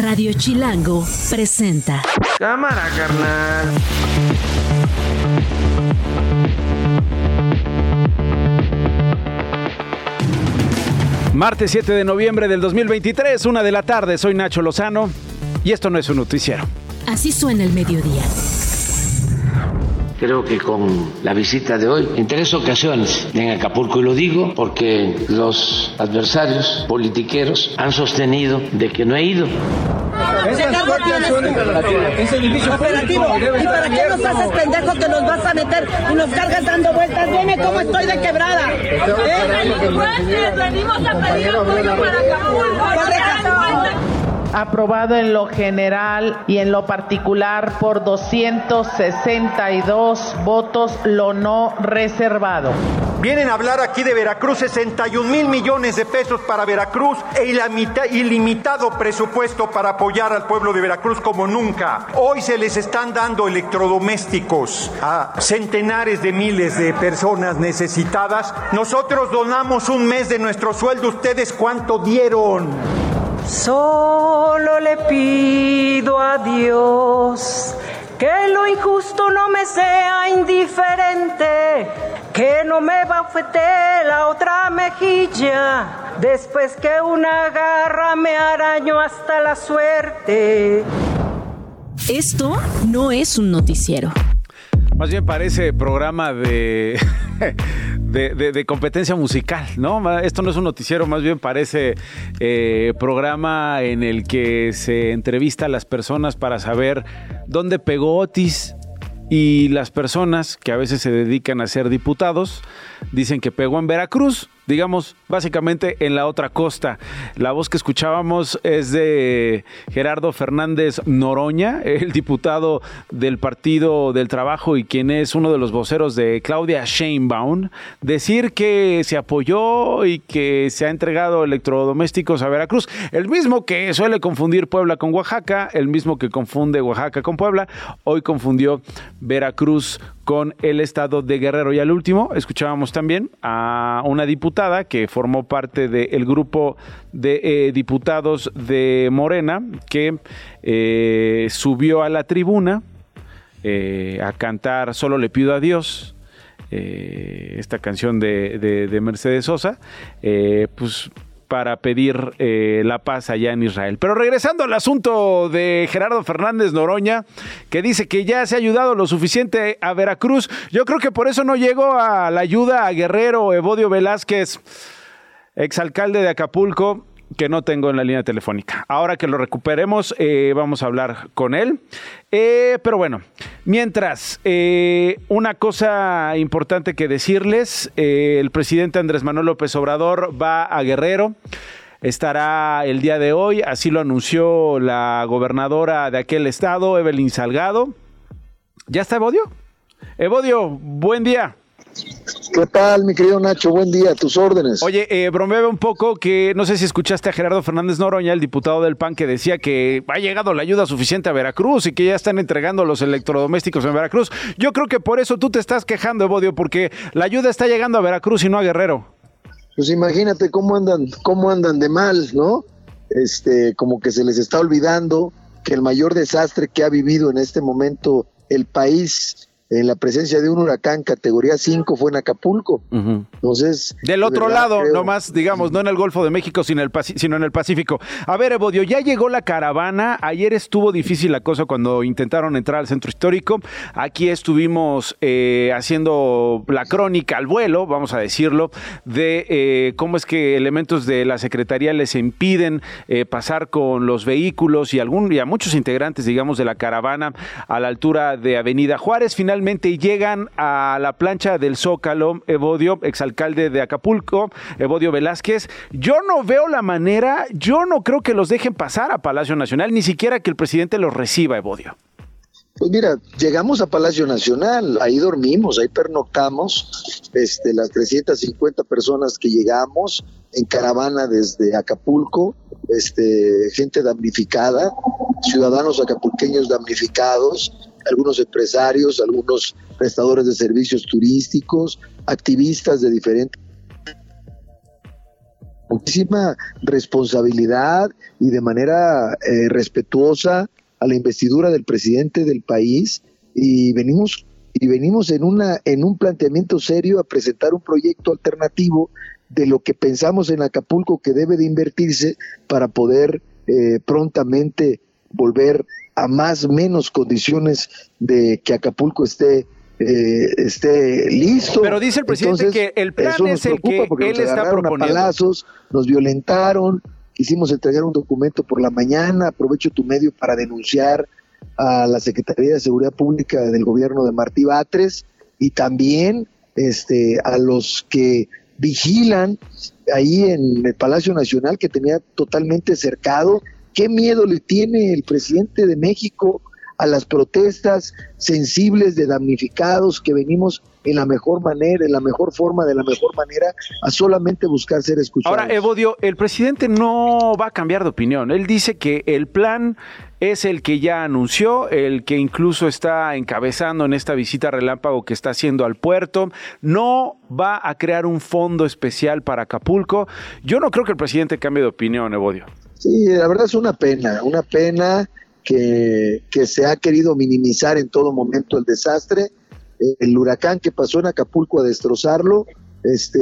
Radio Chilango presenta. Cámara, carnal. Martes 7 de noviembre del 2023, una de la tarde, soy Nacho Lozano y esto no es un noticiero. Así suena el mediodía. Creo que con la visita de hoy, en tres ocasiones en Acapulco, y lo digo porque los adversarios politiqueros han sostenido de que no he ido. operativo. ¿Y para qué nos haces pendejo que nos vas a meter y nos cargas dando vueltas? Dime cómo estoy de quebrada. ¿Eh? venimos a pedir apoyo para Acapulco aprobado en lo general y en lo particular por 262 votos lo no reservado. Vienen a hablar aquí de Veracruz, 61 mil millones de pesos para Veracruz e ilimitado presupuesto para apoyar al pueblo de Veracruz como nunca. Hoy se les están dando electrodomésticos a centenares de miles de personas necesitadas. Nosotros donamos un mes de nuestro sueldo. ¿Ustedes cuánto dieron? Solo le pido a Dios que lo injusto no me sea indiferente, que no me bafete la otra mejilla, después que una garra me arañó hasta la suerte. Esto no es un noticiero. Más bien parece programa de, de, competencia musical, ¿no? Esto no es un noticiero, más bien parece eh, programa en el que se entrevista a las personas para saber dónde pegó Otis, y las personas que a veces se dedican a ser diputados dicen que pegó en Veracruz, digamos, básicamente en la otra costa. La voz que escuchábamos es de Gerardo Fernández Noroña, el diputado del Partido del Trabajo y quien es uno de los voceros de Claudia Sheinbaum, decir que se apoyó y que se ha entregado electrodomésticos a Veracruz, el mismo que suele confundir Puebla con Oaxaca, el mismo que confunde Oaxaca con Puebla, hoy confundió Veracruz con el estado de Guerrero. Y al último, escuchábamos también a una diputada que formó parte del grupo de eh, diputados de Morena que eh, subió a la tribuna eh, a cantar Solo le pido a Dios. esta canción de, de Mercedes Sosa, pues para pedir eh, la paz allá en Israel. Pero regresando al asunto de Gerardo Fernández Noroña, que dice que ya se ha ayudado lo suficiente a Veracruz, yo creo que por eso no llegó a la ayuda a Guerrero Evodio Velázquez, exalcalde de Acapulco, que no tengo en la línea telefónica. Ahora que lo recuperemos, eh, vamos a hablar con él. Eh, pero bueno, mientras, eh, una cosa importante que decirles, el presidente Andrés Manuel López Obrador va a Guerrero. Estará el día de hoy, así lo anunció la gobernadora de aquel estado, Evelyn Salgado. ¿Ya está Evodio? Evodio, buen día. ¿Qué tal, mi querido Nacho? Buen día, tus órdenes. Oye, eh, bromeaba un poco que no sé si escuchaste a Gerardo Fernández Noroña, el diputado del PAN, que decía que ha llegado la ayuda suficiente a Veracruz y que ya están entregando los electrodomésticos en Veracruz. Yo creo que por eso tú te estás quejando, Evodio, porque la ayuda está llegando a Veracruz y no a Guerrero. Pues imagínate cómo andan, cómo andan de mal, ¿no? Este, como que se les está olvidando que el mayor desastre que ha vivido en este momento el país en la presencia de un huracán categoría 5 fue en Acapulco. Entonces. Del otro lado, no más, digamos, no en el Golfo de México, sino, el sino en el Pacífico. A ver, Evodio, ya llegó la caravana. Ayer estuvo difícil la cosa cuando intentaron entrar al centro histórico. Aquí estuvimos eh, haciendo la crónica al vuelo, vamos a decirlo, de eh, cómo es que elementos de la Secretaría les impiden eh, pasar con los vehículos y, algún, y a muchos integrantes, digamos, de la caravana a la altura de Avenida Juárez. Finalmente finalmente llegan a la plancha del Zócalo, Evodio, exalcalde de Acapulco, Evodio Velázquez. Yo no veo la manera, yo no creo que los dejen pasar a Palacio Nacional, ni siquiera que el presidente los reciba, Evodio. Pues mira, llegamos a Palacio Nacional, ahí dormimos, ahí pernoctamos, este, las 350 personas que llegamos en caravana desde Acapulco, este, gente damnificada, ciudadanos acapulqueños damnificados, algunos empresarios, algunos prestadores de servicios turísticos, activistas de diferentes muchísima responsabilidad y de manera eh, respetuosa a la investidura del presidente del país. Y venimos y venimos en una en un planteamiento serio a presentar un proyecto alternativo de lo que pensamos en Acapulco que debe de invertirse para poder eh, prontamente volver a más o menos condiciones de que Acapulco esté eh, esté listo. Pero dice el presidente que el plan es el que él está proponiendo. A palazos, nos violentaron, quisimos entregar un documento por la mañana, aprovecho tu medio para denunciar a la Secretaría de Seguridad Pública del gobierno de Martí Batres y también este, a los que vigilan ahí en el Palacio Nacional que tenía totalmente cercado. ¿Qué miedo le tiene el presidente de México a las protestas sensibles de damnificados que venimos en la mejor manera, en la mejor forma, de la mejor manera, a solamente buscar ser escuchados. Ahora, Evodio, el presidente no va a cambiar de opinión. Él dice que el plan es el que ya anunció, el que incluso está encabezando en esta visita relámpago que está haciendo al puerto. No va a crear un fondo especial para Acapulco. Yo no creo que el presidente cambie de opinión, Evodio. Sí, la verdad es una pena, una pena que, que se ha querido minimizar en todo momento el desastre. El huracán que pasó en Acapulco a destrozarlo, este,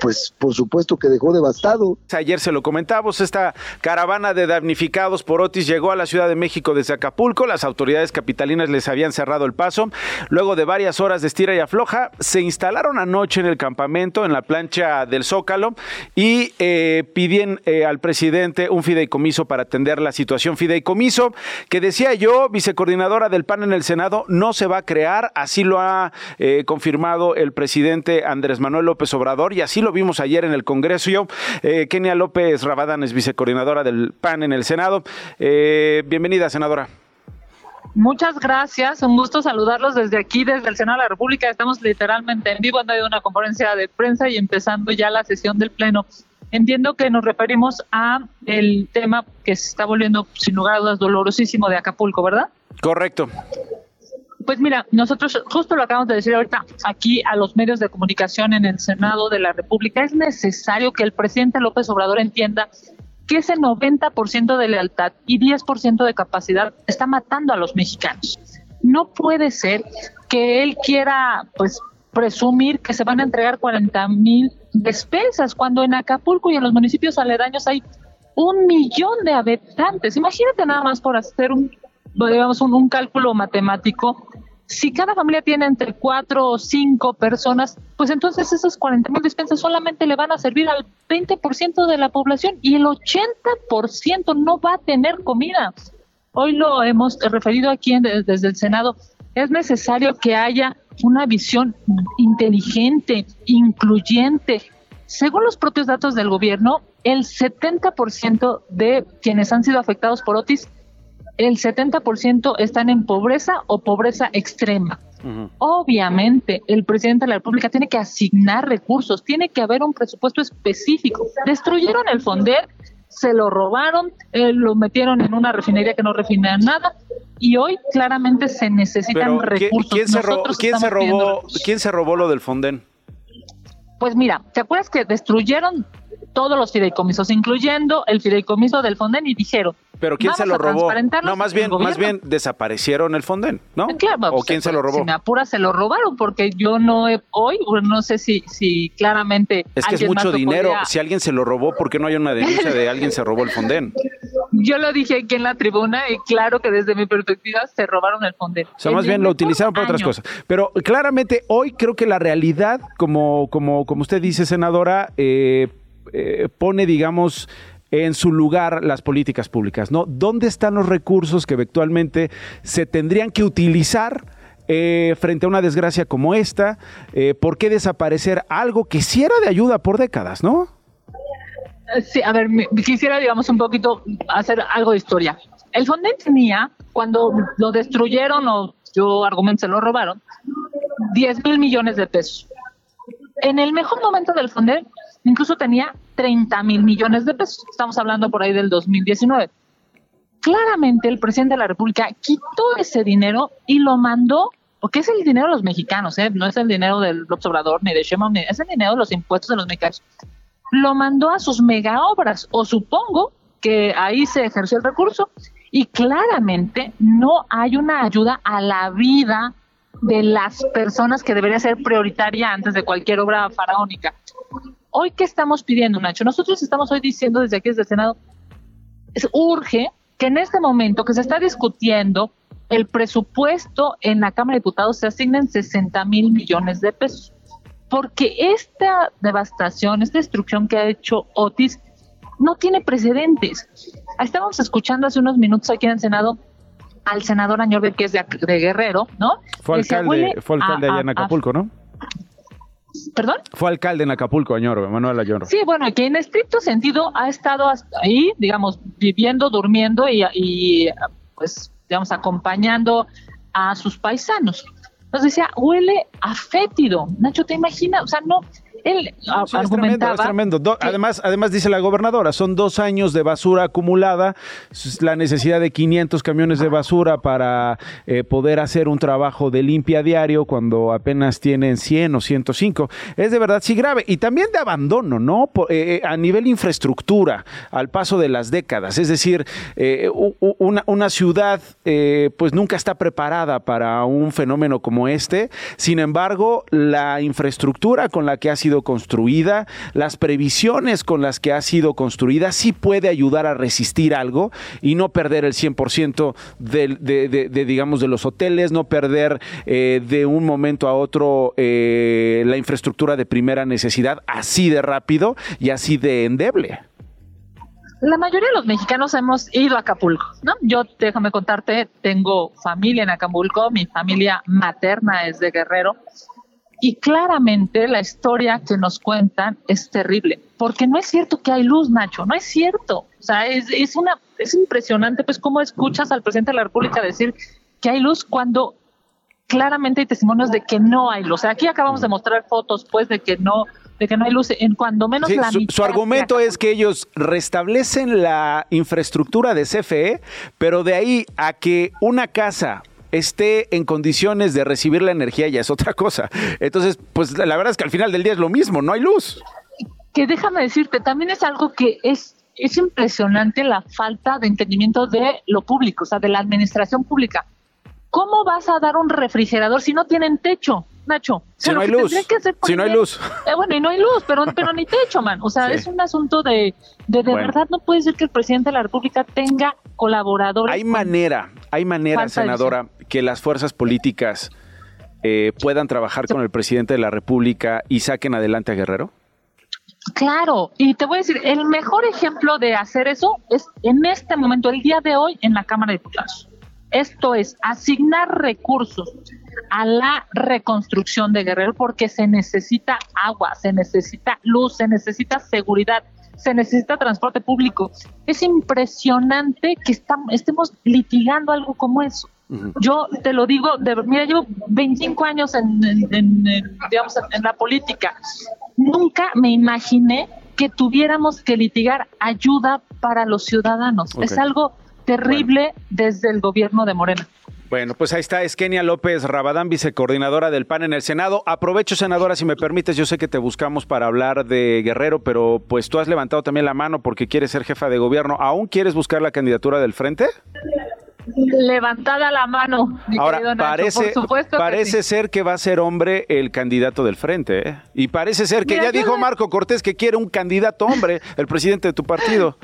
pues por supuesto que dejó devastado. Ayer se lo comentamos, esta caravana de damnificados por Otis llegó a la Ciudad de México desde Acapulco, las autoridades capitalinas les habían cerrado el paso, luego de varias horas de estira y afloja, se instalaron anoche en el campamento, en la plancha del Zócalo, y eh, piden eh, al presidente un fideicomiso para atender la situación. Fideicomiso que decía yo, vicecoordinadora del PAN en el Senado, no se va a crear, así lo ha eh, confirmado el presidente Andrés Manuel López López Obrador y así lo vimos ayer en el Congreso. Eh, Kenia López Rabadán es vicecoordinadora del PAN en el Senado. Eh, bienvenida, senadora. Muchas gracias, un gusto saludarlos desde aquí, desde el Senado de la República. Estamos literalmente en vivo, han dado una conferencia de prensa y empezando ya la sesión del Pleno. Entiendo que nos referimos a el tema que se está volviendo, sin lugar a dudas, dolorosísimo de Acapulco, ¿verdad? Correcto. Pues mira, nosotros justo lo acabamos de decir ahorita aquí a los medios de comunicación en el Senado de la República, es necesario que el presidente López Obrador entienda que ese 90% de lealtad y 10% de capacidad está matando a los mexicanos. No puede ser que él quiera pues presumir que se van a entregar 40 mil despensas cuando en Acapulco y en los municipios aledaños hay un millón de habitantes. Imagínate nada más por hacer un digamos, un, cálculo matemático, si cada familia tiene entre cuatro o cinco personas, pues entonces esas 40 mil despensas solamente le van a servir al 20% de la población y el 80% no va a tener comida. Hoy lo hemos referido aquí desde el Senado. Es necesario que haya una visión inteligente, incluyente. Según los propios datos del gobierno, el 70% de quienes han sido afectados por Otis el 70% están en pobreza o pobreza extrema. Obviamente, el presidente de la República tiene que asignar recursos, tiene que haber un presupuesto específico. Destruyeron el Fonder, se lo robaron, eh, lo metieron en una refinería que no refina nada y hoy claramente se necesitan recursos. ¿quién se, robó, ¿quién, se robó, ¿Quién se robó lo del Fonden? Pues mira, ¿te acuerdas que destruyeron todos los fideicomisos, incluyendo el fideicomiso del Fonden y dijeron, pero ¿quién se lo robó? No, más bien, más bien desaparecieron el Fonden, ¿no? Claro, ¿O quién se lo robó? Si me apura, se lo robaron, porque yo no he, hoy, no sé si, si claramente. Es que es mucho dinero. Si alguien se lo robó, ¿por qué no hay una denuncia de alguien se robó el Fonden? Yo lo dije aquí en la tribuna y claro que desde mi perspectiva se robaron el Fonden. O sea, más bien lo utilizaron para otras cosas. Pero claramente hoy creo que la realidad, como, como, como usted dice, senadora, eh, eh, pone, digamos, en su lugar las políticas públicas, ¿no? ¿Dónde están los recursos que eventualmente se tendrían que utilizar eh, frente a una desgracia como esta? Eh, ¿Por qué desaparecer algo que sí era de ayuda por décadas, no? Sí, a ver, quisiera, digamos, un poquito hacer algo de historia. El Fonden tenía, cuando lo destruyeron o yo argumento se lo robaron, 10 mil millones de pesos. En el mejor momento del Fonden incluso tenía 30 mil millones de pesos. Estamos hablando por ahí del 2019. Claramente el presidente de la República quitó ese dinero y lo mandó, porque es el dinero de los mexicanos, ¿eh? no es el dinero del Obrador ni de Sheinbaum, es el dinero de los impuestos de los mexicanos. lo mandó a sus mega obras, o supongo que ahí se ejerció el recurso, y claramente no hay una ayuda a la vida de las personas que debería ser prioritaria antes de cualquier obra faraónica. Hoy, ¿qué estamos pidiendo, Nacho? Nosotros estamos hoy diciendo desde aquí, desde el Senado, es urge que en este momento que se está discutiendo el presupuesto en la Cámara de Diputados se asignen 60 mil millones de pesos. Porque esta devastación, esta destrucción que ha hecho Otis no tiene precedentes. Estábamos escuchando hace unos minutos aquí en el Senado al senador Añorbe, que es de, Guerrero, ¿no? Fue alcalde, fue alcalde allá en Acapulco, ¿no? ¿Perdón? Fue alcalde en Acapulco, Añorbe, Manuel Añorbe. Sí, bueno, que en estricto sentido ha estado ahí, digamos, viviendo, durmiendo y, y pues digamos, acompañando a sus paisanos. Entonces decía, huele a fétido. Nacho, ¿te imaginas? O sea, no, él argumentaba. Es tremendo, es tremendo. además, además, dice la gobernadora, son dos años de basura acumulada, la necesidad de 500 camiones de basura para eh, poder hacer un trabajo de limpia diario cuando apenas tienen 100 o 105. Es de verdad sí grave. Y también de abandono, ¿no? Eh, eh, a nivel infraestructura, al paso de las décadas. Es decir, una, una, ciudad pues nunca está preparada para un fenómeno como este. Sin embargo, la infraestructura con la que ha sido construida, las previsiones con las que ha sido construida, sí puede ayudar a resistir algo y no perder el 100% de, de, digamos, de los hoteles, no perder eh, de un momento a otro eh, la infraestructura de primera necesidad así de rápido y así de endeble la mayoría de los mexicanos hemos ido a Acapulco, ¿no? Yo, déjame contarte, tengo familia en Acapulco, mi familia materna es de Guerrero, y claramente la historia que nos cuentan es terrible, porque no es cierto que hay luz, Nacho, no es cierto. O sea, es, es, una, es impresionante, pues, cómo escuchas al presidente de la República decir que hay luz cuando claramente hay testimonios de que no hay luz. O sea, aquí acabamos de mostrar fotos, pues, de que no, de que no hay luz en cuando menos la su, su argumento es que ellos restablecen la infraestructura de CFE, pero de ahí a que una casa esté en condiciones de recibir la energía ya es otra cosa. Entonces, pues la verdad es que al final del día es lo mismo, no hay luz. Que déjame decirte, también es algo que es, es impresionante la falta de entendimiento de lo público, o sea, de la administración pública. ¿Cómo vas a dar un refrigerador si no tienen techo, Nacho? Si no hay luz. Si no hay luz. Eh, bueno, y no hay luz, pero, pero ni techo, man. O sea, es un asunto de, de, de verdad, no puede ser que el presidente de la República tenga colaboradores. Hay manera, hay manera, senadora, que las fuerzas políticas eh, puedan trabajar con el presidente de la República y saquen adelante a Guerrero? Claro, y te voy a decir, el mejor ejemplo de hacer eso es en este momento, el día de hoy, en la Cámara de Diputados. Esto es asignar recursos a la reconstrucción de Guerrero porque se necesita agua, se necesita luz, se necesita seguridad, se necesita transporte público. Es impresionante que estemos litigando algo como eso. Yo te lo digo, de, mira, llevo 25 años en, digamos, en la política. Nunca me imaginé que tuviéramos que litigar ayuda para los ciudadanos. Es algo terrible desde el gobierno de Morena. Bueno, pues ahí está, es Kenia López Rabadán, vicecoordinadora del PAN en el Senado. Aprovecho, senadora, si me permites, yo sé que te buscamos para hablar de Guerrero, pero pues tú has levantado también la mano porque quieres ser jefa de gobierno. ¿Aún quieres buscar la candidatura del frente? Levantada la mano. Ahora, parece, parece ser que va a ser hombre el candidato del frente. ¿eh? Y parece ser que ya dijo Marco Cortés que quiere un candidato hombre, el presidente de tu partido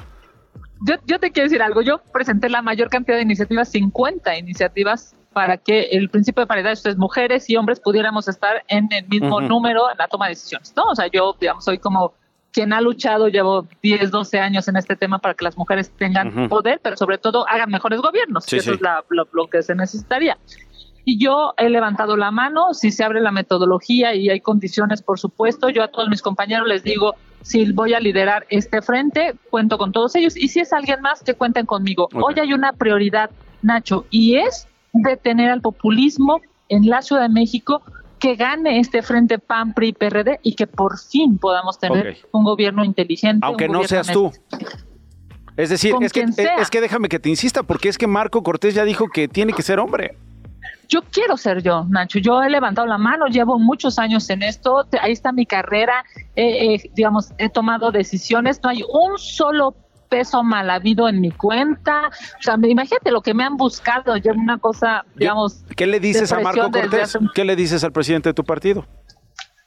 yo, te quiero decir algo. Yo presenté la mayor cantidad de iniciativas, 50 iniciativas, para que el principio de paridad, ustedes mujeres y hombres, pudiéramos estar en el mismo número en la toma de decisiones. ¿no? O sea, yo, digamos, soy como quien ha luchado, llevo 10, 12 años en este tema para que las mujeres tengan poder, pero sobre todo hagan mejores gobiernos, eso es lo, que se necesitaría. Y yo he levantado la mano, si se abre la metodología y hay condiciones, por supuesto, yo a todos mis compañeros les digo, si voy a liderar este frente, cuento con todos ellos. Y si es alguien más, que cuenten conmigo. Hoy hay una prioridad, Nacho, y es detener al populismo en la Ciudad de México, que gane este frente PAN, PRI, PRD y que por fin podamos tener un gobierno inteligente. Aunque no seas tú. Es decir, es que, es que déjame que te insista, porque es que Marco Cortés ya dijo que tiene que ser hombre. yo quiero ser yo, Nacho. Yo he levantado la mano, llevo muchos años en esto, ahí está mi carrera, digamos, he tomado decisiones, no hay un solo peso mal habido en mi cuenta. O sea, imagínate lo que me han buscado, yo una cosa, digamos... ¿Qué le dices a Marco Cortés? ¿Qué le dices al presidente de tu partido?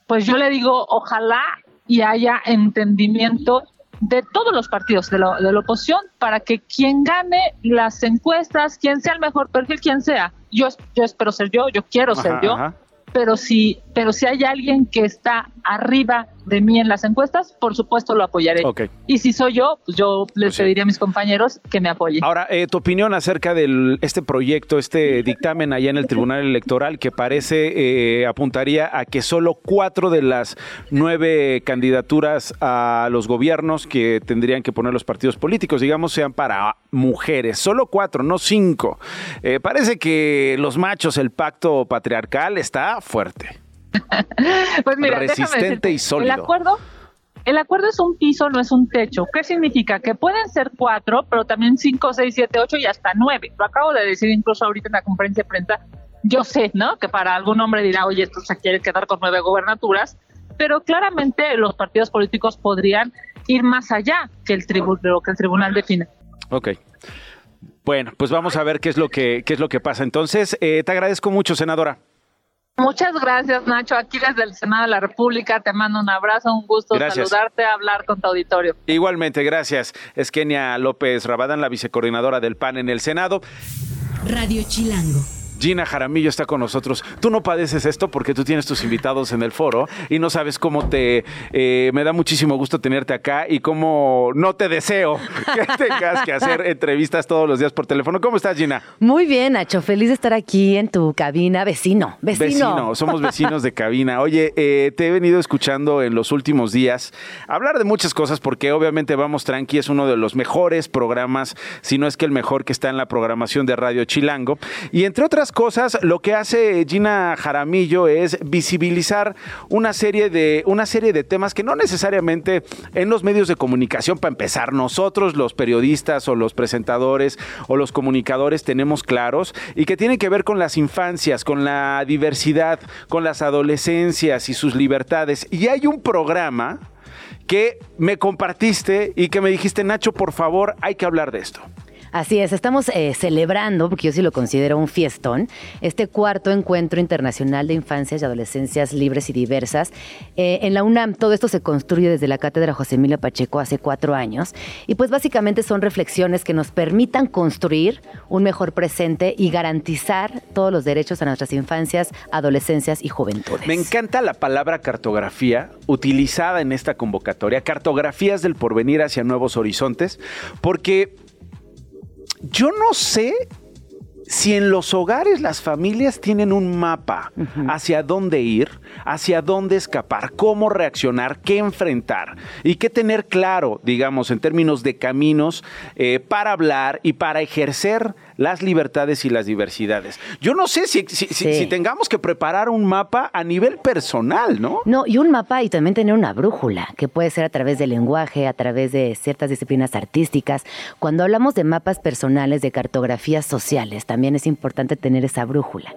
Pues yo le digo, ojalá y haya entendimiento de todos los partidos de, la oposición para que quien gane las encuestas, quien sea el mejor perfil, quien sea, yo, yo espero ser yo, yo quiero ser yo, pero si, pero si hay alguien que está arriba de mí en las encuestas, por supuesto lo apoyaré. Y si soy yo, pues yo les pues pediría a mis compañeros que me apoyen. Ahora, eh, tu opinión acerca de este proyecto, este dictamen allá en el Tribunal Electoral que parece eh, apuntaría a que solo cuatro de las nueve candidaturas a los gobiernos que tendrían que poner los partidos políticos, digamos, sean para mujeres. Solo cuatro, no cinco. Eh, parece que los machos, el pacto patriarcal está fuerte. pues mira, resistente y sólido. El acuerdo, el acuerdo es un piso, no es un techo. ¿Qué significa? Que pueden ser cuatro, pero también cinco, seis, siete, ocho y hasta nueve. Lo acabo de decir incluso ahorita en la conferencia de prensa. Yo sé, ¿no? Que para algún hombre dirá, oye, esto se quiere quedar con nueve gobernaturas, pero claramente los partidos políticos podrían ir más allá que el de lo que el tribunal define. Ok. Bueno, pues vamos a ver qué es lo que, qué es lo que pasa. Entonces, eh, te agradezco mucho, senadora. Muchas gracias, Nacho. Aquí desde el Senado de la República te mando un abrazo, un gusto saludarte, hablar con tu auditorio. Igualmente, gracias. Es Kenia López Rabadán, la vicecoordinadora del PAN en el Senado. Radio Chilango. Gina Jaramillo está con nosotros. Tú no padeces esto porque tú tienes tus invitados en el foro y no sabes cómo te... Eh, me da muchísimo gusto tenerte acá y cómo no te deseo que tengas que hacer entrevistas todos los días por teléfono. ¿Cómo estás, Gina? Muy bien, Nacho. Feliz de estar aquí en tu cabina. Vecino, vecino. Vecino, somos vecinos de cabina. Oye, eh, te he venido escuchando en los últimos días hablar de muchas cosas porque obviamente Vamos Tranqui es uno de los mejores programas, si no es que el mejor que está en la programación de Radio Chilango. Y entre otras cosas, lo que hace Gina Jaramillo es visibilizar una serie de, una serie de temas que no necesariamente en los medios de comunicación, para empezar, nosotros los periodistas o los presentadores o los comunicadores tenemos claros y que tienen que ver con las infancias, con la diversidad, con las adolescencias y sus libertades. Y hay un programa que me compartiste y que me dijiste, Nacho, por favor, hay que hablar de esto. Así es, estamos eh, celebrando, porque yo sí lo considero un fiestón, este cuarto encuentro internacional de infancias y adolescencias libres y diversas. Eh, en la UNAM todo esto se construye desde la cátedra José Emilio Pacheco hace cuatro años y pues básicamente son reflexiones que nos permitan construir un mejor presente y garantizar todos los derechos a nuestras infancias, adolescencias y juventudes. Me encanta la palabra cartografía utilizada en esta convocatoria, cartografías del porvenir hacia nuevos horizontes, porque yo no sé si en los hogares las familias tienen un mapa hacia dónde ir, hacia dónde escapar, cómo reaccionar, qué enfrentar y qué tener claro, digamos, en términos de caminos eh, para hablar y para ejercer las libertades y las diversidades. Yo no sé si, si, tengamos que preparar un mapa a nivel personal, ¿no? No, y un mapa y también tener una brújula, que puede ser a través del lenguaje, a través de ciertas disciplinas artísticas. Cuando hablamos de mapas personales, de cartografías sociales, también es importante tener esa brújula.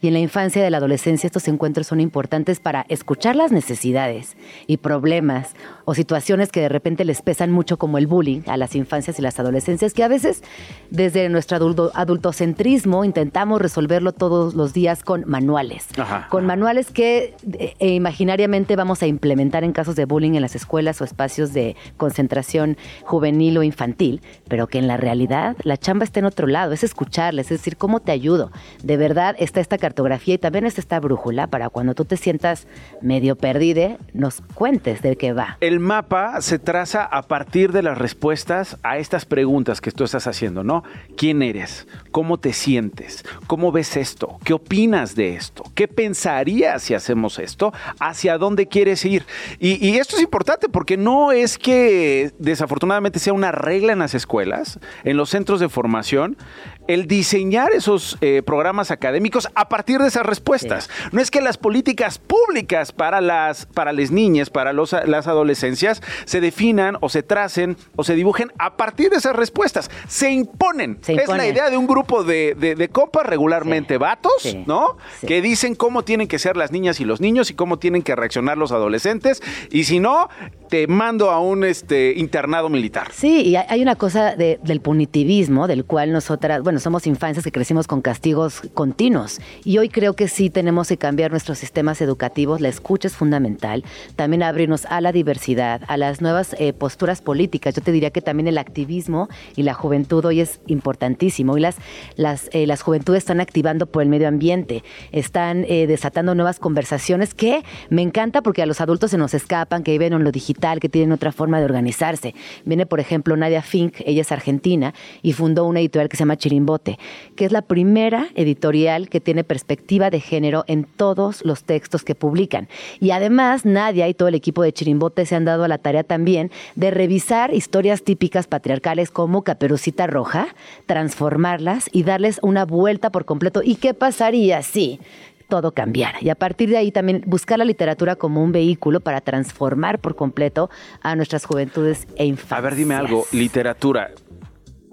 Y en la infancia y de la adolescencia estos encuentros son importantes para escuchar las necesidades y problemas o situaciones que de repente les pesan mucho como el bullying a las infancias y las adolescencias, que a veces desde nuestro adultocentrismo intentamos resolverlo todos los días con manuales, con manuales que eh, imaginariamente vamos a implementar en casos de bullying en las escuelas o espacios de concentración juvenil o infantil, pero que en la realidad la chamba está en otro lado, es escucharles, es decir, ¿cómo te ayudo? De verdad está esta cartografía y también está esta brújula para cuando tú te sientas medio perdida, nos cuentes de qué va. El mapa se traza a partir de las respuestas a estas preguntas que tú estás haciendo, ¿no? ¿Quién eres? ¿Cómo te sientes? ¿Cómo ves esto? ¿Qué opinas de esto? ¿Qué pensarías si hacemos esto? ¿Hacia dónde quieres ir? Y, y esto es importante porque no es que desafortunadamente sea una regla en las escuelas, en los centros de formación, el diseñar esos eh, programas académicos a partir de esas respuestas. No es que las políticas públicas para las, para las niñas, para los, las adolescencias, se definan o se tracen o se dibujen a partir de esas respuestas. Se imponen. Se Es la idea de un grupo de, de- de compas, regularmente vatos, Sí. ¿no? Sí. Que dicen cómo tienen que ser las niñas y los niños y cómo tienen que reaccionar los adolescentes. Y si no, te mando a un este, internado militar. Sí, y hay- hay una cosa de- del punitivismo, del cual nosotras, bueno, somos infancias que crecimos con castigos continuos. Y hoy creo que sí tenemos que cambiar nuestros sistemas educativos. La escucha es fundamental. También abrirnos a la diversidad, a las nuevas eh, posturas políticas. Yo te diría que también el activismo y la juventud hoy es importantísimo. Hoy las, las, eh, las juventudes están activando por el medio ambiente, están eh, desatando nuevas conversaciones que me encanta porque a los adultos se nos escapan, que viven en lo digital, que tienen otra forma de organizarse. Viene, por ejemplo, Nadia Fink, ella es argentina y fundó una editorial que se llama Chirimbote, que es la primera editorial que tiene perspectiva de género en todos los textos que publican. Y además, Nadia y todo el equipo de Chirimbote se han dado a la tarea también de revisar historias típicas patriarcales como Caperucita Roja, transformarlas y darles una vuelta por completo. ¿Y qué pasaría si todo cambiara? Y a partir de ahí también buscar la literatura como un vehículo para transformar por completo a nuestras juventudes e infancias. A ver, dime algo, literatura.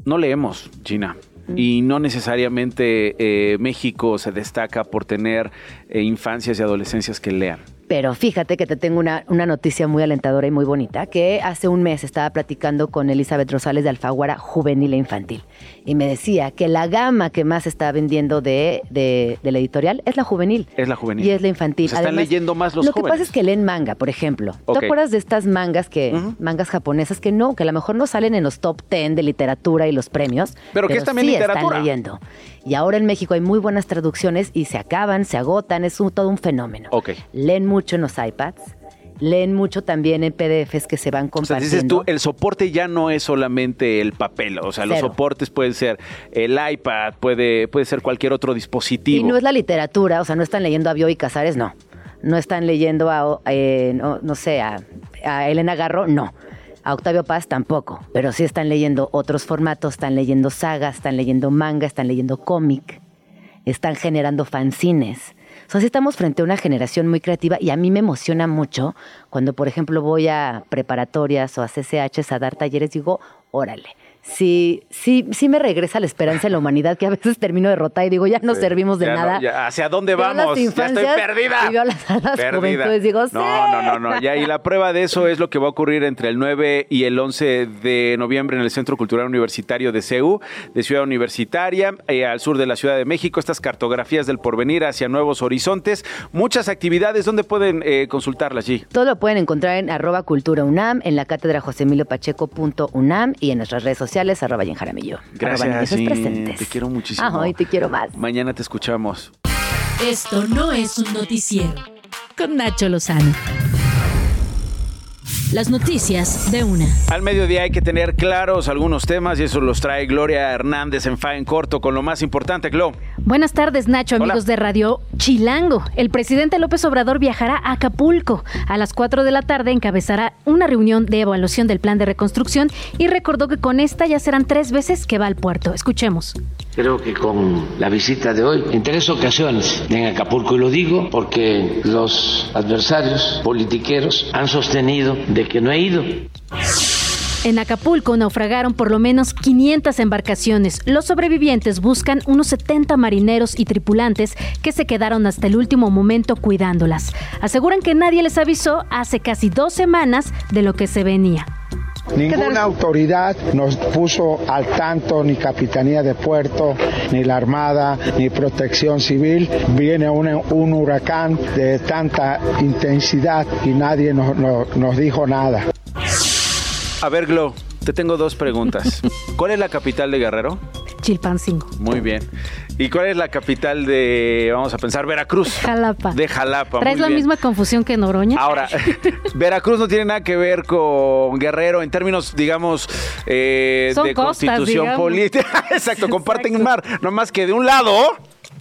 No leemos, Gina. Y no necesariamente eh, México se destaca por tener eh, infancias y adolescencias que lean. Pero fíjate que te tengo una, una noticia muy alentadora y muy bonita, que hace un mes estaba platicando con Elizabeth Rosales de Alfaguara Juvenil e Infantil. Y me decía que la gama que más está vendiendo de, de- de la editorial es la juvenil. Es la juvenil. Y es la infantil. Están leyendo más los Lo que jóvenes. pasa es que leen manga, por ejemplo. Ok. ¿Te acuerdas de estas mangas que, mangas japonesas que no, que a lo mejor no salen en los top 10 de literatura y los premios? Pero que es también sí literatura. Están leyendo. Y ahora en México hay muy buenas traducciones y se acaban, se agotan, es un- todo un fenómeno. Ok. Leen mucho en los iPads, leen mucho también en PDFs que se van O sea, compartiendo. dices tú, el soporte ya no es solamente el papel. O sea, los soportes pueden ser el iPad, puede, puede ser cualquier otro y dispositivo. no es la literatura, o sea, no están leyendo a Bioy Casares, no. No están leyendo a, eh, no, no sé, a, a Elena Garro, no. A Octavio Paz tampoco, pero sí están leyendo otros formatos, están leyendo sagas, están leyendo manga, están leyendo cómic, están generando fanzines. O sea, sí estamos frente a una generación muy creativa y a mí me emociona mucho cuando, por ejemplo, voy a preparatorias o a CCHs a dar talleres, digo, órale. Sí, sí, sí me regresa la esperanza en la humanidad que a veces termino derrotada y digo, ya no Sí. servimos de Ya no, nada. ya, ¿Hacia dónde vamos? Ya estoy perdida. y veo las- a las juventudes, digo, sí. No, no, no, no. Ya, y la prueba de eso es lo que va a ocurrir entre el 9 y el 11 de noviembre en el Centro Cultural Universitario de CEU, de Ciudad Universitaria, eh, al sur de la Ciudad de México. Estas cartografías del porvenir hacia nuevos horizontes. Muchas actividades. ¿Dónde pueden eh, consultarlas, G? Todo lo pueden encontrar en arroba cultura UNAM, en la cátedra josemiliopacheco.unam y en nuestras redes sociales, arroba Jen Jaramillo. Gracias, presentes. Te quiero muchísimo. Ah, hoy te quiero más. Mañana te escuchamos. Esto no es un noticiero. Con Nacho Lozano. Las noticias de una. Al mediodía hay que tener claros algunos temas y eso los trae Gloria Hernández en Fa en Corto con lo más importante, Glo. Buenas tardes, Nacho, Hola. amigos de Radio Chilango. El presidente López Obrador viajará a Acapulco. A las 4 de la tarde encabezará una reunión de evaluación del plan de reconstrucción y recordó que con esta ya serán tres veces que va al puerto. Escuchemos. Creo que con la visita de hoy, en tres ocasiones en Acapulco, y lo digo porque los adversarios politiqueros han sostenido de que no he ido. En Acapulco naufragaron por lo menos 500 embarcaciones. Los sobrevivientes buscan unos 70 marineros y tripulantes que se quedaron hasta el último momento cuidándolas. Aseguran que nadie les avisó hace casi dos semanas de lo que se venía. Ninguna autoridad nos puso al tanto, ni Capitanía de Puerto, ni la Armada, ni Protección Civil. Viene un, un huracán de tanta intensidad y nadie nos, nos- nos dijo nada. A ver, Glo, te tengo dos preguntas. ¿Cuál es la capital de Guerrero? Chilpancingo. Muy bien. ¿Y cuál es la capital de, vamos a pensar, Veracruz? Jalapa. De Jalapa. ¿Traes muy la bien. misma confusión que Noroña? Ahora, Veracruz no tiene nada que ver con Guerrero en términos, digamos, eh, de costas, constitución política. Exacto, comparten un mar. No más que de un lado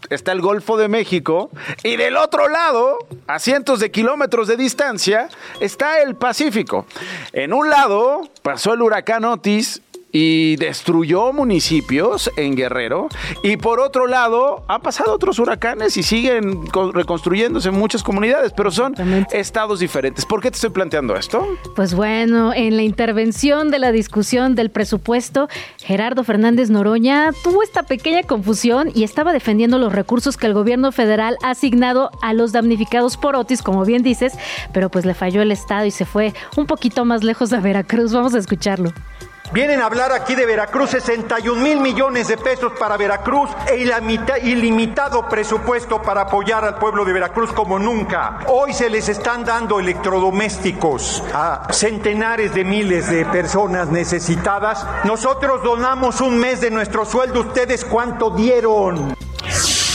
está el Golfo de México y del otro lado, a cientos de kilómetros de distancia, está el Pacífico. En un lado pasó el huracán Otis y destruyó municipios en Guerrero. Y por otro lado, han pasado otros huracanes y siguen reconstruyéndose en muchas comunidades, pero son estados diferentes. ¿Por qué te estoy planteando esto? Pues bueno, en la intervención de la discusión del presupuesto, Gerardo Fernández Noroña tuvo esta pequeña confusión y estaba defendiendo los recursos que el gobierno federal ha asignado a los damnificados por Otis, como bien dices, pero pues le falló el Estado y se fue un poquito más lejos de Veracruz. Vamos a escucharlo. Vienen a hablar aquí de Veracruz, 61 mil millones de pesos para Veracruz e ilimitado presupuesto para apoyar al pueblo de Veracruz como nunca. Hoy se les están dando electrodomésticos a centenares de miles de personas necesitadas. Nosotros donamos un mes de nuestro sueldo. ¿Ustedes cuánto dieron?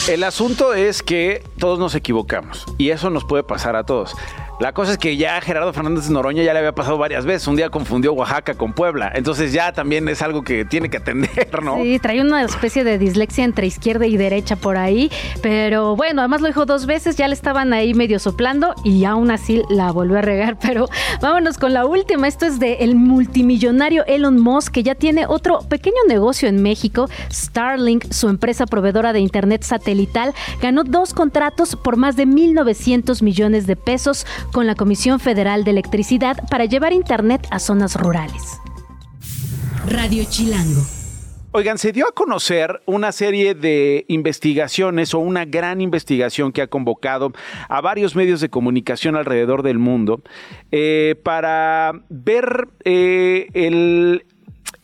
El asunto es que todos nos equivocamos y eso nos puede pasar a todos. La cosa es que ya Gerardo Fernández Noroña ya le había pasado varias veces. Un día confundió Oaxaca con Puebla. Entonces ya también es algo que tiene que atender, ¿no? Sí, trae una especie de dislexia entre izquierda y derecha por ahí. Pero bueno, además lo dijo dos veces, ya le estaban ahí medio soplando y aún así la volvió a regar. Pero vámonos con la última. Esto es de el multimillonario Elon Musk, que ya tiene otro pequeño negocio en México. Starlink, su empresa proveedora de internet satelital, ganó dos contratos por más de 1.900 millones de pesos con la Comisión Federal de Electricidad para llevar Internet a zonas rurales. Radio Chilango. Oigan, se dio a conocer una serie de investigaciones o una gran investigación que ha convocado a varios medios de comunicación alrededor del mundo eh, para ver eh, el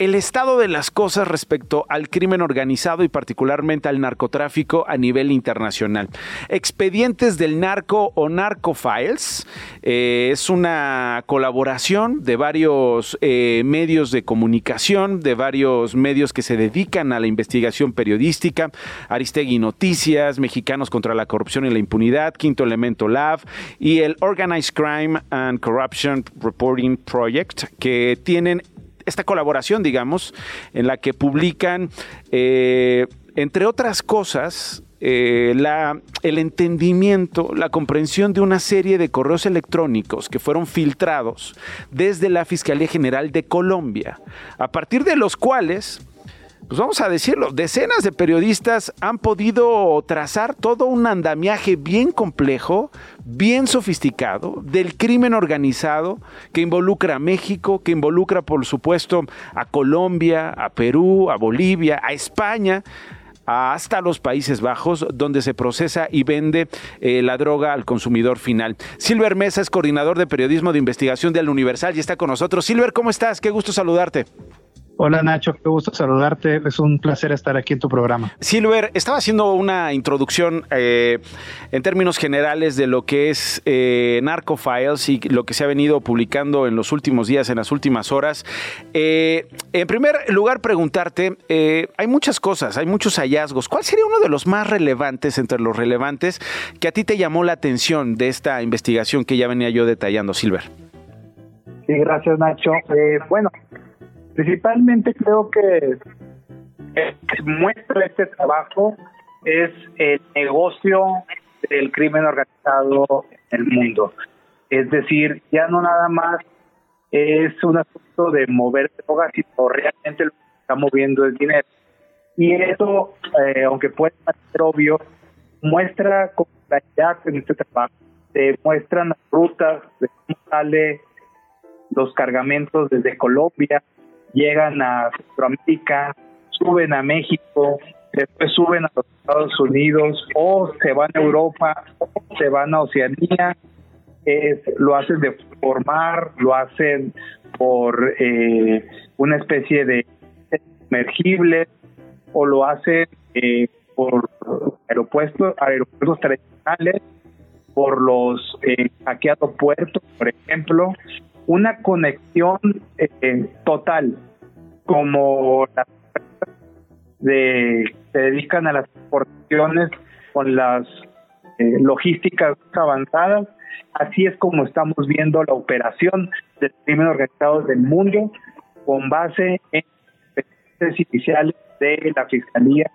el estado de las cosas respecto al crimen organizado y particularmente al narcotráfico a nivel internacional. Expedientes del Narco o Narco Files eh, es una colaboración de varios eh, medios de comunicación, de varios medios que se dedican a la investigación periodística, Aristegui Noticias, Mexicanos contra la Corrupción y la Impunidad, Quinto Elemento Lab y el Organized Crime and Corruption Reporting Project, que tienen esta colaboración, digamos, en la que publican, eh, entre otras cosas, eh, la, el entendimiento, la comprensión de una serie de correos electrónicos que fueron filtrados desde la Fiscalía General de Colombia, a partir de los cuales pues vamos a decirlo, decenas de periodistas han podido trazar todo un andamiaje bien complejo, bien sofisticado del crimen organizado que involucra a México, que involucra por supuesto a Colombia, a Perú, a Bolivia, a España hasta los Países Bajos, donde se procesa y vende eh, la droga al consumidor final. Silver Mesa es coordinador de periodismo de investigación del Universal y está con nosotros. Silver, ¿cómo estás? Qué gusto saludarte. Hola Nacho, qué gusto saludarte. Es un placer estar aquí en tu programa. Silver, estaba haciendo una introducción eh, en términos generales de lo que es eh, Narco Files y lo que se ha venido publicando en los últimos días, en las últimas horas. Eh, en primer lugar, preguntarte, hay muchas cosas, hay muchos hallazgos. ¿Cuál sería uno de los más relevantes entre los relevantes que a ti te llamó la atención de esta investigación que ya venía yo detallando, Silver? Sí, gracias Nacho. bueno, Principalmente creo que muestra este trabajo es el negocio del crimen organizado en el mundo. Es decir, ya no nada más es un asunto de mover drogas, sino realmente lo que está moviendo es dinero. Y eso, eh, aunque puede ser obvio, muestra con claridad en este trabajo. Se muestran las rutas de cómo sale los cargamentos desde Colombia, llegan a Centroamérica, suben a México, después suben a los Estados Unidos o se van a Europa o se van a Oceanía, lo hacen de formar, lo hacen por eh, una especie de sumergible o lo hacen eh, por aeropuertos, aeropuertos tradicionales, por los eh, hackeados puertos, por ejemplo, una conexión eh, total, como las de, se dedican a las exportaciones con las eh, logísticas avanzadas. Así es como estamos viendo la operación del crimen organizado del mundo con base en iniciales de la Fiscalía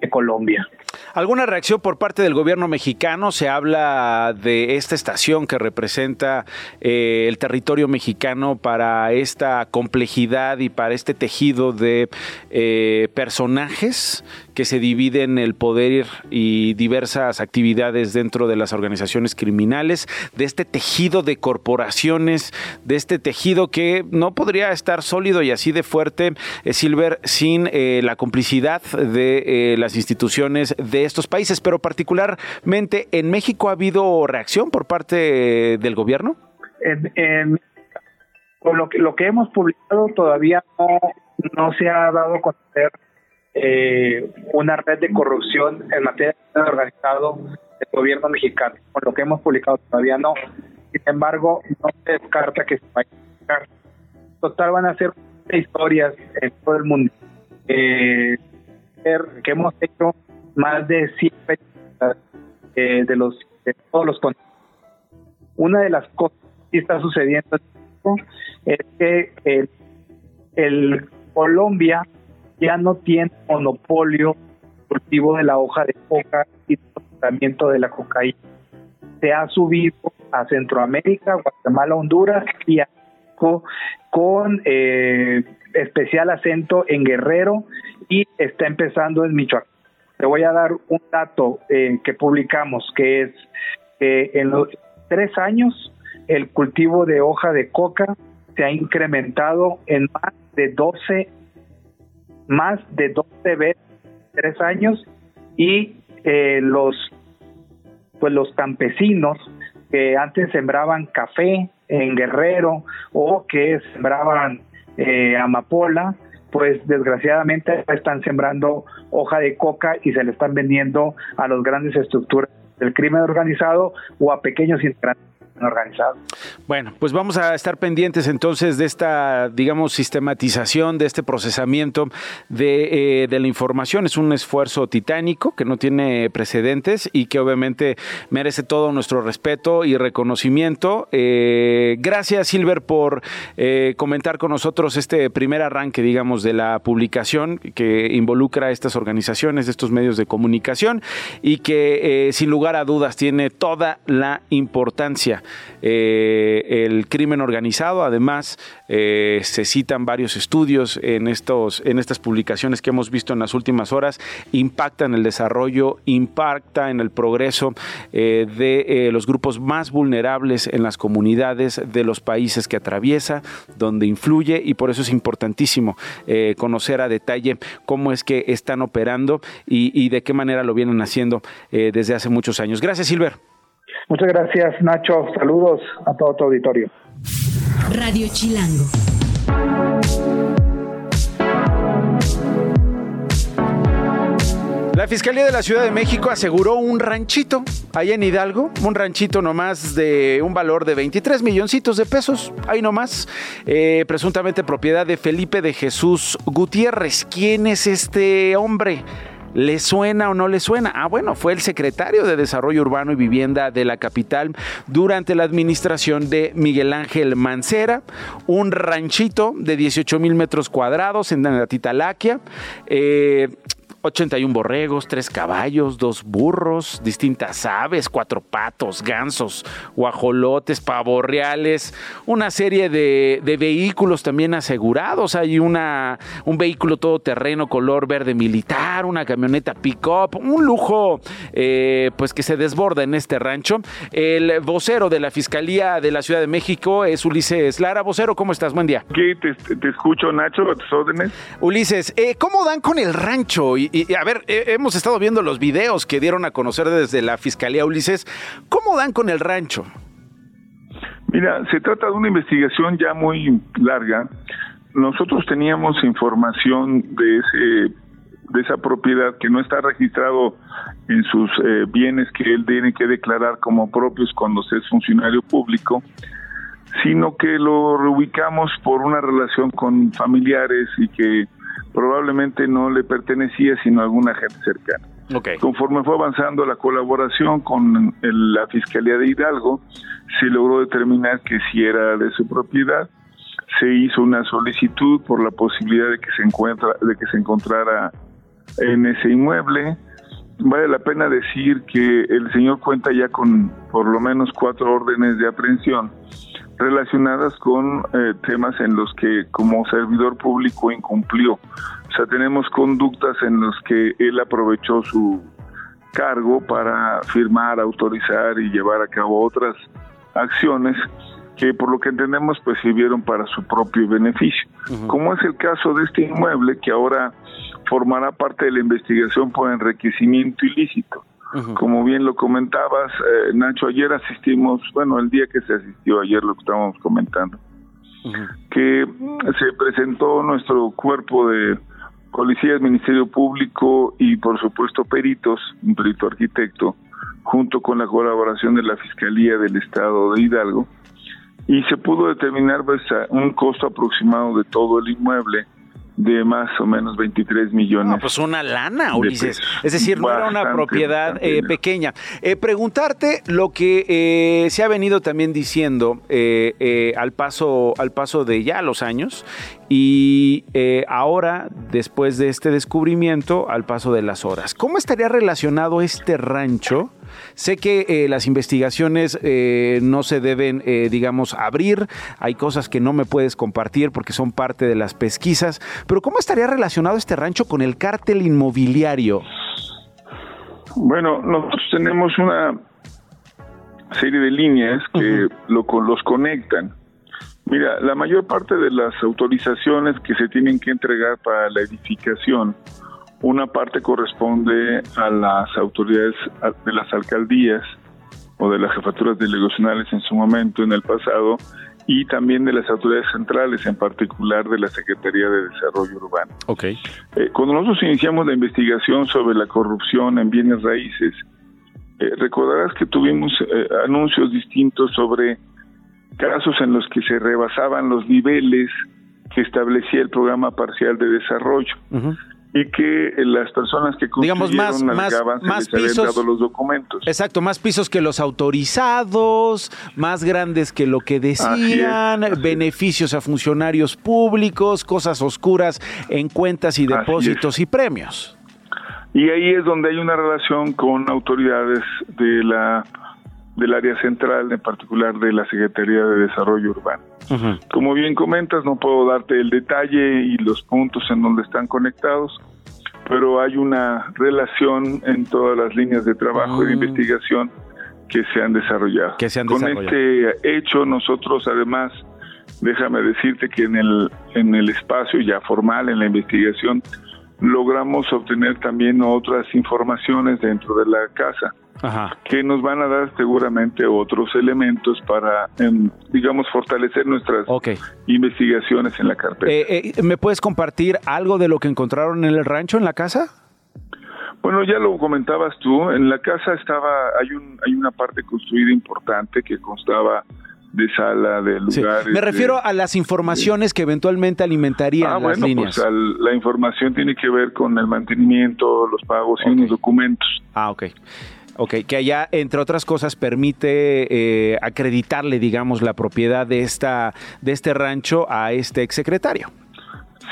de Colombia. ¿Alguna reacción por parte del gobierno mexicano? Se habla de esta estación que representa eh, el territorio mexicano para esta complejidad y para este tejido de eh, personajes que se dividen el poder y diversas actividades dentro de las organizaciones criminales, de este tejido de corporaciones, de este tejido que no podría estar sólido y así de fuerte, eh, Silver, sin eh, la complicidad de eh, las instituciones de estos países, pero particularmente en México ha habido reacción por parte del gobierno. con lo que, lo que hemos publicado todavía no, no se ha dado a conocer eh, una red de corrupción en materia de organizado del gobierno mexicano. Con lo que hemos publicado todavía no. Sin embargo, no se descarta que se vaya a Total, van a ser historias en todo el mundo. Eh, que hemos hecho más de 100 eh, de los de todos los Una de las cosas que está sucediendo es que el Colombia ya no tiene monopolio cultivo de la hoja de coca y tratamiento de la cocaína. Se ha subido a Centroamérica, Guatemala, Honduras y a México con eh, especial acento en Guerrero y está empezando en Michoacán. Te voy a dar un dato eh, que publicamos, que es que en los tres años el cultivo de hoja de coca se ha incrementado en más de 12 más de 12 veces tres años y eh, los pues los campesinos que antes sembraban café en Guerrero o que sembraban eh, amapola pues desgraciadamente están sembrando hoja de coca y se le están vendiendo a las grandes estructuras del crimen organizado o a pequeños integrantes organizado. Bueno, pues vamos a estar pendientes entonces de esta, digamos, sistematización, de este procesamiento de, eh, de, la información. Es un esfuerzo titánico que no tiene precedentes y que obviamente merece todo nuestro respeto y reconocimiento. Eh, gracias, Silver, por eh, comentar con nosotros este primer arranque, digamos, de la publicación que involucra a estas organizaciones, estos medios de comunicación y que sin lugar a dudas tiene toda la importancia eh, el crimen organizado. Además, eh, se citan varios estudios en, estos, en estas publicaciones que hemos visto en las últimas horas, impacta en el desarrollo, impacta en el progreso eh, de los grupos más vulnerables en las comunidades de los países que atraviesa, donde influye y por eso es importantísimo conocer a detalle cómo es que están operando y, y, de qué manera lo vienen haciendo desde hace muchos años. Gracias, Silver. Muchas gracias, Nacho. Saludos a todo tu auditorio. Radio Chilango. La Fiscalía de la Ciudad de México aseguró un ranchito ahí en Hidalgo, un ranchito nomás de un valor de 23 milloncitos de pesos, ahí nomás, eh, presuntamente propiedad de Felipe de Jesús Gutiérrez. ¿Quién es este hombre? ¿Le suena o no le suena? Ah, bueno, fue el secretario de Desarrollo Urbano y Vivienda de la capital durante la administración de Miguel Ángel Mancera, un ranchito de 18 mil metros cuadrados en la Titalaquia. Eh, 81 borregos, 3 caballos, 2 burros, distintas aves, 4 patos, gansos, guajolotes, pavorreales, una serie de, vehículos también asegurados. Hay una, un vehículo todoterreno color verde militar, una camioneta pick-up, un lujo eh, pues que se desborda en este rancho. El vocero de la Fiscalía de la Ciudad de México es Ulises Lara. Vocero, ¿cómo estás? Buen día. ¿Qué? Te, escucho, Nacho, a tus órdenes. Ulises, eh, ¿cómo dan con el rancho? Y, y, a ver, hemos estado viendo los videos que dieron a conocer desde la Fiscalía Ulises. ¿Cómo dan con el rancho? Mira, se trata de una investigación ya muy larga. Nosotros teníamos información de ese de esa propiedad que no está registrado en sus eh, bienes que él tiene que declarar como propios cuando se es funcionario público, sino que lo reubicamos por una relación con familiares y que probablemente no le pertenecía sino a alguna gente cercana. Conforme fue avanzando la colaboración con la Fiscalía de Hidalgo, se logró determinar que si era de su propiedad, se hizo una solicitud por la posibilidad de que se encuentra, de que se encontrara en ese inmueble. Vale la pena decir que el señor cuenta ya con por lo menos cuatro órdenes de aprehensión relacionadas con eh, temas en los que como servidor público incumplió. O sea, tenemos conductas en los que él aprovechó su cargo para firmar, autorizar y llevar a cabo otras acciones que por lo que entendemos pues sirvieron para su propio beneficio. Como es el caso de este inmueble que ahora formará parte de la investigación por enriquecimiento ilícito. Como bien lo comentabas, eh, Nacho, ayer asistimos, bueno, el día que se asistió, ayer lo que estábamos comentando, que se presentó nuestro cuerpo de policías, Ministerio Público y por supuesto peritos, un perito arquitecto, junto con la colaboración de la Fiscalía del Estado de Hidalgo, y se pudo determinar pues, un costo aproximado de todo el inmueble de más o menos 23 millones. pues una lana, Ulises. Es decir, no era una propiedad eh, pequeña. Eh, preguntarte lo que eh, se ha venido también diciendo al paso al paso de ya los años y ahora después de este descubrimiento al paso de las horas. ¿Cómo estaría relacionado este rancho? Sé que eh, las investigaciones eh, no se deben, eh, digamos, abrir. Hay cosas que no me puedes compartir porque son parte de las pesquisas. Pero ¿cómo estaría relacionado este rancho con el cártel inmobiliario? Bueno, nosotros tenemos una serie de líneas que lo, los conectan. Mira, la mayor parte de las autorizaciones que se tienen que entregar para la edificación una parte corresponde a las autoridades de las alcaldías o de las jefaturas delegacionales en su momento, en el pasado, y también de las autoridades centrales, en particular de la Secretaría de Desarrollo Urbano. Okay. Eh, cuando nosotros iniciamos la investigación sobre la corrupción en bienes raíces, eh, recordarás que tuvimos eh, anuncios distintos sobre casos en los que se rebasaban los niveles que establecía el programa parcial de desarrollo y que las personas que digamos más más, más pisos. los documentos. Exacto más pisos que los autorizados más grandes que lo que decían beneficios a funcionarios públicos cosas oscuras en cuentas y depósitos y premios. Y ahí es donde hay una relación con autoridades de la del área central, en particular de la Secretaría de Desarrollo Urbano. Como bien comentas, no puedo darte el detalle y los puntos en donde están conectados, pero hay una relación en todas las líneas de trabajo y de mm. investigación que se han desarrollado. Que se han Con este hecho, nosotros además, déjame decirte que en el, en el espacio ya formal, en la investigación, logramos obtener también otras informaciones dentro de la casa que nos van a dar seguramente otros elementos para, em, digamos, fortalecer nuestras investigaciones en la carpeta. Eh, eh, ¿Me puedes compartir algo de lo que encontraron en el rancho, en la casa? Bueno, ya lo comentabas tú, en la casa estaba, hay, un, hay una parte construida importante que constaba de sala, de lugares. Me refiero a las informaciones que eventualmente alimentarían ah, las bueno, Pues la información tiene que ver con el mantenimiento, los pagos y unos documentos. Ah, ok. Ok, que allá, entre otras cosas, permite eh, acreditarle, digamos, la propiedad de, esta, de este rancho a este exsecretario.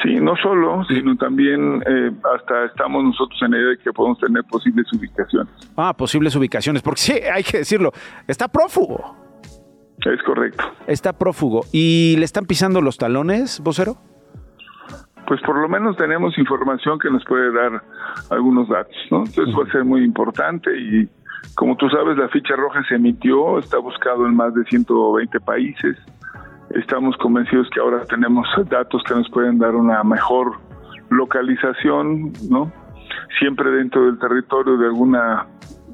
Sí, no solo, sino también eh, hasta estamos nosotros en la idea de que podemos tener posibles ubicaciones. Ah, posibles ubicaciones, porque sí, hay que decirlo, está prófugo. Es correcto. Está prófugo. ¿Y le están pisando los talones, vocero? Pues por lo menos tenemos información que nos puede dar algunos datos, ¿no? Entonces va a ser muy importante y como tú sabes, la ficha roja se emitió, está buscado en más de 120 países. Estamos convencidos que ahora tenemos datos que nos pueden dar una mejor localización, ¿no? Siempre dentro del territorio de alguna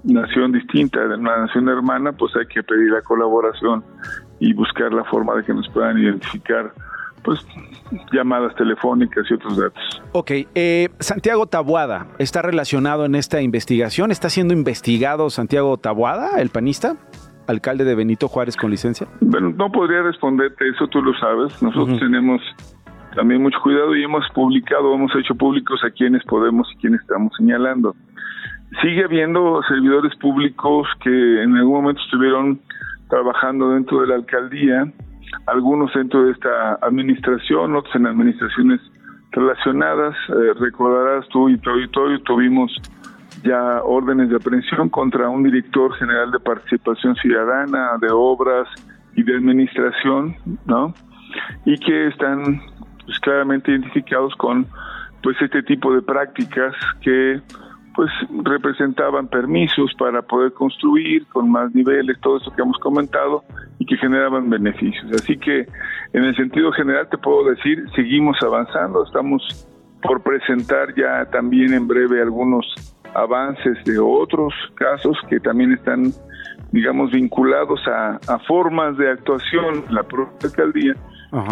nación distinta, de una nación hermana, pues hay que pedir la colaboración y buscar la forma de que nos puedan identificar pues llamadas telefónicas y otros datos. Ok, eh, Santiago Tabuada, ¿está relacionado en esta investigación? ¿Está siendo investigado Santiago Tabuada, el panista? alcalde de Benito Juárez con licencia? Bueno, no podría responderte, eso tú lo sabes. Nosotros tenemos también mucho cuidado y hemos publicado, hemos hecho públicos a quienes podemos y quienes estamos señalando sigue habiendo servidores públicos que en algún momento estuvieron trabajando dentro de la alcaldía, algunos dentro de esta administración, otros en administraciones relacionadas. Eh, recordarás tú y tu auditorio tuvimos ya órdenes de aprehensión contra un director general de participación ciudadana, de obras y de administración, ¿no? Y que están pues, claramente identificados con pues este tipo de prácticas que pues representaban permisos para poder construir con más niveles, todo eso que hemos comentado y que generaban beneficios. Así que en el sentido general te puedo decir, seguimos avanzando, estamos por presentar ya también en breve algunos avances de otros casos que también están, digamos, vinculados a, formas de actuación en la propia alcaldía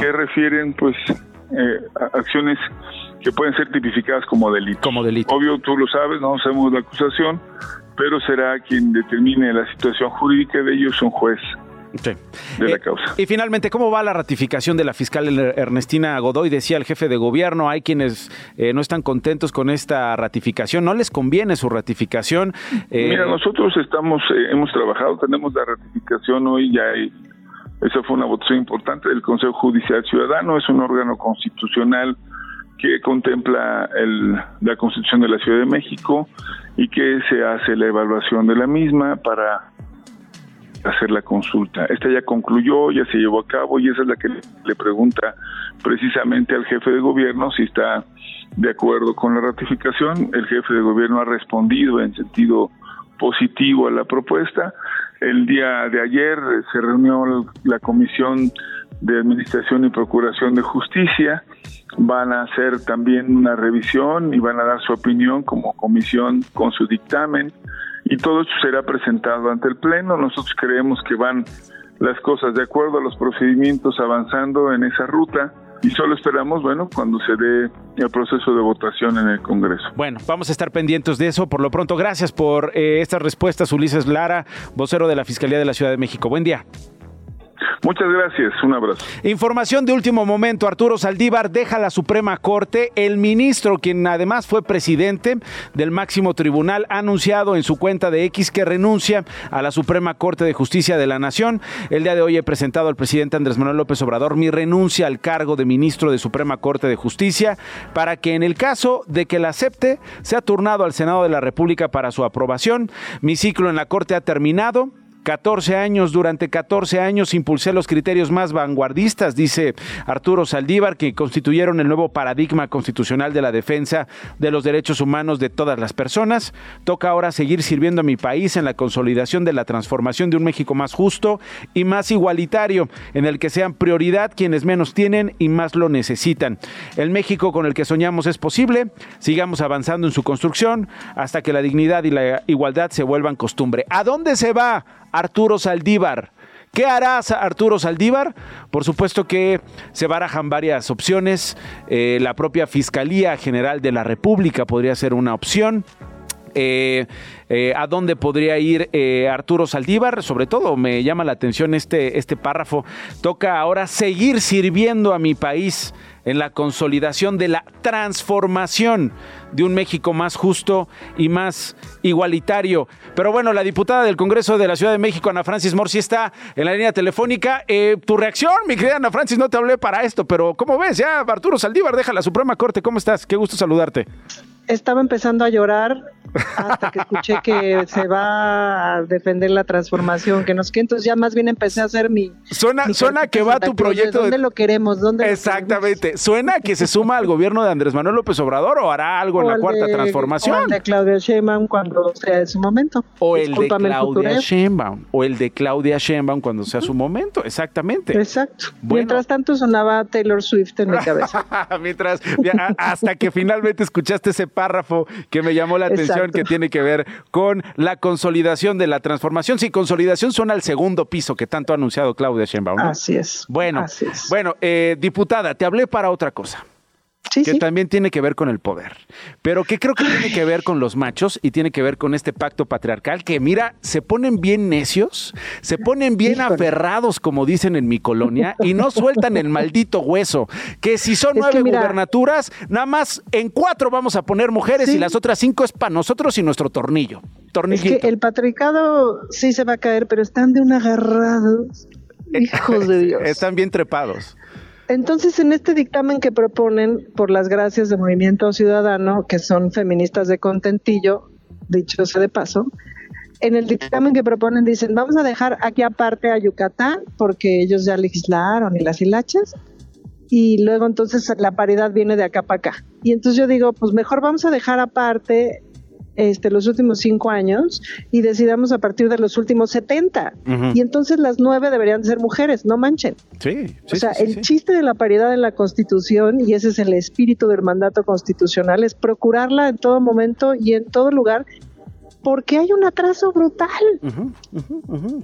que refieren, pues, eh, a acciones que pueden ser tipificadas como delito. Como delito. Obvio, tú lo sabes, no sabemos la acusación, pero será quien determine la situación jurídica de ellos un juez. de la eh, causa. Y finalmente, ¿cómo va la ratificación de la fiscal Ernestina Godoy? Decía el jefe de gobierno, hay quienes eh, no están contentos con esta ratificación, no les conviene su ratificación. Eh, Mira, nosotros estamos, hemos trabajado, tenemos la ratificación hoy, ya hay, esa fue una votación importante del Consejo Judicial Ciudadano, es un órgano constitucional que contempla el, la Constitución de la Ciudad de México y que se hace la evaluación de la misma para hacer la consulta. Esta ya concluyó, ya se llevó a cabo y esa es la que le pregunta precisamente al jefe de gobierno si está de acuerdo con la ratificación. El jefe de gobierno ha respondido en sentido positivo a la propuesta. El día de ayer se reunió la Comisión de Administración y Procuración de Justicia van a hacer también una revisión y van a dar su opinión como comisión con su dictamen y todo esto será presentado ante el Pleno. Nosotros creemos que van las cosas de acuerdo a los procedimientos avanzando en esa ruta y solo esperamos, bueno, cuando se dé el proceso de votación en el Congreso. Bueno, vamos a estar pendientes de eso. Por lo pronto, gracias por eh, estas respuestas, Ulises Lara, vocero de la Fiscalía de la Ciudad de México. Buen día. Muchas gracias, un abrazo. Información de último momento, Arturo Saldívar deja la Suprema Corte. El ministro, quien además fue presidente del máximo tribunal, ha anunciado en su cuenta de X que renuncia a la Suprema Corte de Justicia de la Nación. El día de hoy he presentado al presidente Andrés Manuel López Obrador mi renuncia al cargo de ministro de Suprema Corte de Justicia para que en el caso de que la acepte, sea turnado al Senado de la República para su aprobación. Mi ciclo en la Corte ha terminado. 14 años, durante 14 años impulsé los criterios más vanguardistas, dice Arturo Saldívar, que constituyeron el nuevo paradigma constitucional de la defensa de los derechos humanos de todas las personas. Toca ahora seguir sirviendo a mi país en la consolidación de la transformación de un México más justo y más igualitario, en el que sean prioridad quienes menos tienen y más lo necesitan. El México con el que soñamos es posible, sigamos avanzando en su construcción hasta que la dignidad y la igualdad se vuelvan costumbre. ¿A dónde se va? Arturo Saldívar. ¿Qué hará Arturo Saldívar? Por supuesto que se barajan varias opciones. Eh, la propia Fiscalía General de la República podría ser una opción. Eh, eh, a dónde podría ir Arturo Saldívar. Sobre todo me llama la atención este, este párrafo. Toca ahora seguir sirviendo a mi país en la consolidación de la transformación de un México más justo y más igualitario. Pero bueno, la diputada del Congreso de la Ciudad de México, Ana Francis Morsi, está en la línea telefónica. Eh, tu reacción, mi querida Ana Francis, no te hablé para esto, pero ¿cómo ves? Ya Arturo Saldívar deja la Suprema Corte. ¿Cómo estás? Qué gusto saludarte. Estaba empezando a llorar hasta que escuché que se va a defender la transformación, que nos que entonces ya más bien empecé a hacer mi suena suena que va tu proyecto dónde lo queremos dónde exactamente. suena que se suma al gobierno de Andrés Manuel López Obrador o hará algo en la cuarta transformación. o el de Claudia Sheinbaum cuando sea su momento. O el de Claudia Sheinbaum o el de Claudia Sheinbaum cuando sea su momento exactamente. Exacto. Mientras tanto sonaba Taylor Swift en mi cabeza. Mientras hasta que finalmente escuchaste ese párrafo que me llamó la atención que tiene que ver con la consolidación de la transformación. Sí, consolidación suena al segundo piso que tanto ha anunciado Claudia Sheinbaum. Así es. Bueno, bueno, eh, diputada, te hablé para otra cosa que también tiene que ver con el poder, pero que creo que tiene que ver con los machos y tiene que ver con este pacto patriarcal que mira, se ponen bien necios, se ponen bien aferrados, como dicen en mi colonia, y no sueltan el maldito hueso, que si son nueve gubernaturas, nada más en cuatro vamos a poner mujeres y las otras cinco es para nosotros y nuestro tornillo. Tornillito. Es que el patriarcado sí se va a caer, pero están de un agarrado. Hijos de Dios. Están bien trepados. Entonces, en este dictamen que proponen, por las gracias de Movimiento Ciudadano, que son feministas de contentillo, dicho sea de paso, en el dictamen que proponen dicen, vamos a dejar aquí aparte a Yucatán porque ellos ya legislaron y las hilachas y luego entonces la paridad viene de acá para acá. Y entonces yo digo, pues mejor vamos a dejar aparte este, los últimos cinco años y decidamos a partir de los últimos 70. Y entonces las nueve deberían ser mujeres, no manchen. Sí, o sea, el chiste de la paridad en la Constitución, y ese es el espíritu del mandato constitucional, es procurarla en todo momento y en todo lugar porque hay un atraso brutal.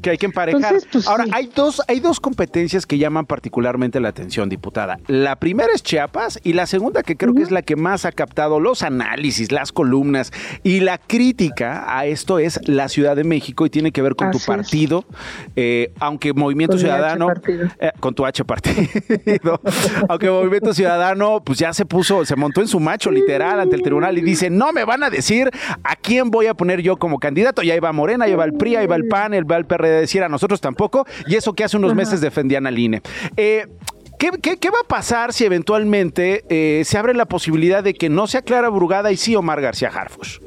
Que hay que emparejar. Pues, Ahora, hay, dos, hay dos competencias que llaman particularmente la atención, diputada. La primera es Chiapas y la segunda, que creo que es la que más ha captado los análisis, las columnas y la crítica a esto es la Ciudad de México y tiene que ver con tu partido, eh, aunque Movimiento Ciudadano, eh, con tu H partido, aunque Movimiento Ciudadano, pues ya se puso, se montó en su macho literal ante el tribunal y dice, no me van a decir a quién voy a poner yo como candidato. Y ahí va Morena, ahí va el PRI, ahí va el PAN, el va el PRD, decir a nosotros tampoco. Y eso que hace unos meses defendían al INE. Eh, ¿Qué, va a pasar si eventualmente eh, se abre la posibilidad de que no sea Clara Brugada y sí Omar García Harfus?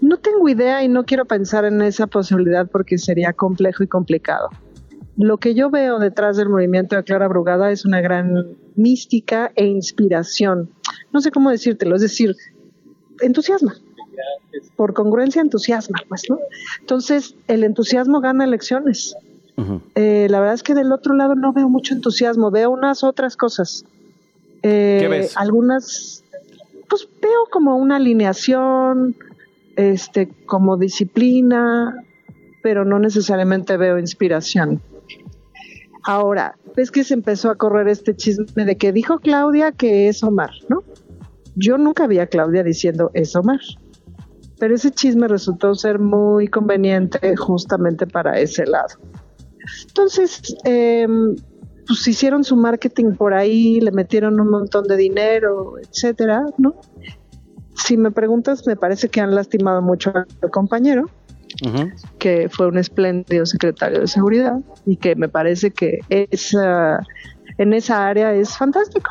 No tengo idea y no quiero pensar en esa posibilidad porque sería complejo y complicado. Lo que yo veo detrás del movimiento de Clara Brugada es una gran mística e inspiración. No sé cómo decírtelo, es decir, entusiasma por congruencia entusiasma, pues, ¿no? Entonces, el entusiasmo gana elecciones. Eh, la verdad es que del otro lado no veo mucho entusiasmo, veo unas otras cosas. Eh, ¿Qué ves? Algunas, pues veo como una alineación, este, como disciplina, pero no necesariamente veo inspiración. Ahora, ves que se empezó a correr este chisme de que dijo Claudia que es Omar, ¿no? Yo nunca vi a Claudia diciendo es Omar pero ese chisme resultó ser muy conveniente justamente para ese lado. Entonces, em, pues hicieron su marketing por ahí, le metieron un montón de dinero, etcétera, ¿no? Si me preguntas, me parece que han lastimado mucho al compañero, que fue un espléndido secretario de seguridad y que me parece que esa, en esa área es fantástico.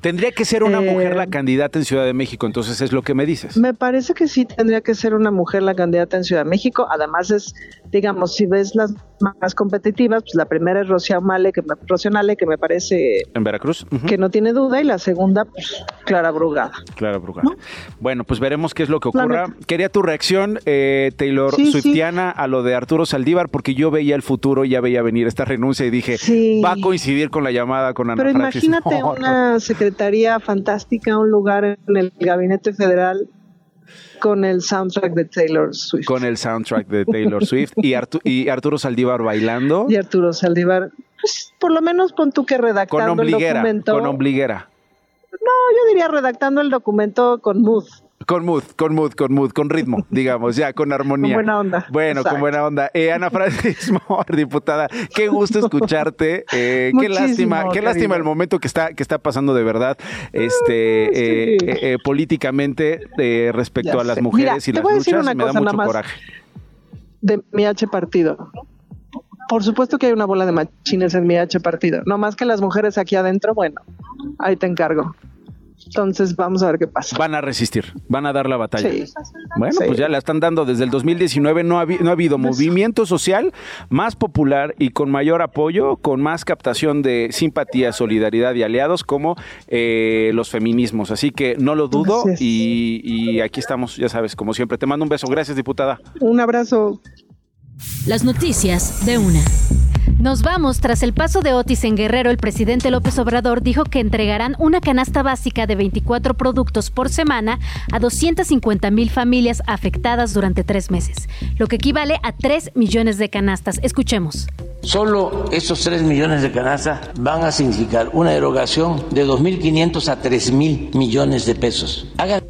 Tendría que ser una mujer la eh, candidata en Ciudad de México, entonces es lo que me dices. Me parece que sí tendría que ser una mujer la candidata en Ciudad de México. Además es, digamos, si ves las más competitivas, pues la primera es Rocío Male, que me, Rocío que me parece... En Veracruz. Que no tiene duda, y la segunda, pues Clara Brugada. Clara Brugada. Bueno, pues veremos qué es lo que ocurra. Quería tu reacción, eh, Taylor Swiftiana, a lo de Arturo Saldívar, porque yo veía el futuro, ya veía venir esta renuncia y dije, va a coincidir con la llamada con Ana Pero imagínate una secretaría fantástica, un lugar en el gabinete federal con el soundtrack de Taylor Swift. Con el soundtrack de Taylor Swift y, y Arturo Saldívar bailando. Y Arturo Saldívar, pues por lo menos pon tú que redactando el documento. Con ombliguera. No, yo diría redactando el documento con mood. Con mood, con mood, con mood, con ritmo, digamos, ya, con armonía. Con buena onda. Bueno, con buena onda. Eh, Ana Francis Moore, diputada, qué gusto escucharte. Eh, qué lástima, qué lástima el momento que está, que está pasando de verdad, este, ah, eh, eh, políticamente respecto a las mujeres y las luchas. me da mucho coraje. De mi H partido. Por supuesto que hay una bola de machines en mi H partido. No más que las mujeres aquí adentro, bueno, ahí te encargo. Entonces vamos a ver qué pasa. Van a resistir, van a dar la batalla. Bueno, pues ya la están dando desde el 2019. No ha, no ha habido movimiento social más popular y con mayor apoyo, con más captación de simpatía, solidaridad y aliados como eh, los feminismos. Así que no lo dudo y, y aquí estamos, ya sabes, como siempre. Te mando un beso. Gracias, diputada. Un abrazo. Las noticias de una. Nos vamos. Tras el paso de Otis en Guerrero, el presidente López Obrador dijo que entregarán una canasta básica de 24 productos por semana a 250 mil familias afectadas durante tres meses, lo que equivale a 3 millones de canastas. Escuchemos. Solo esos 3 millones de canastas van a significar una erogación de 2.500 a 3.000 millones de pesos. Hagan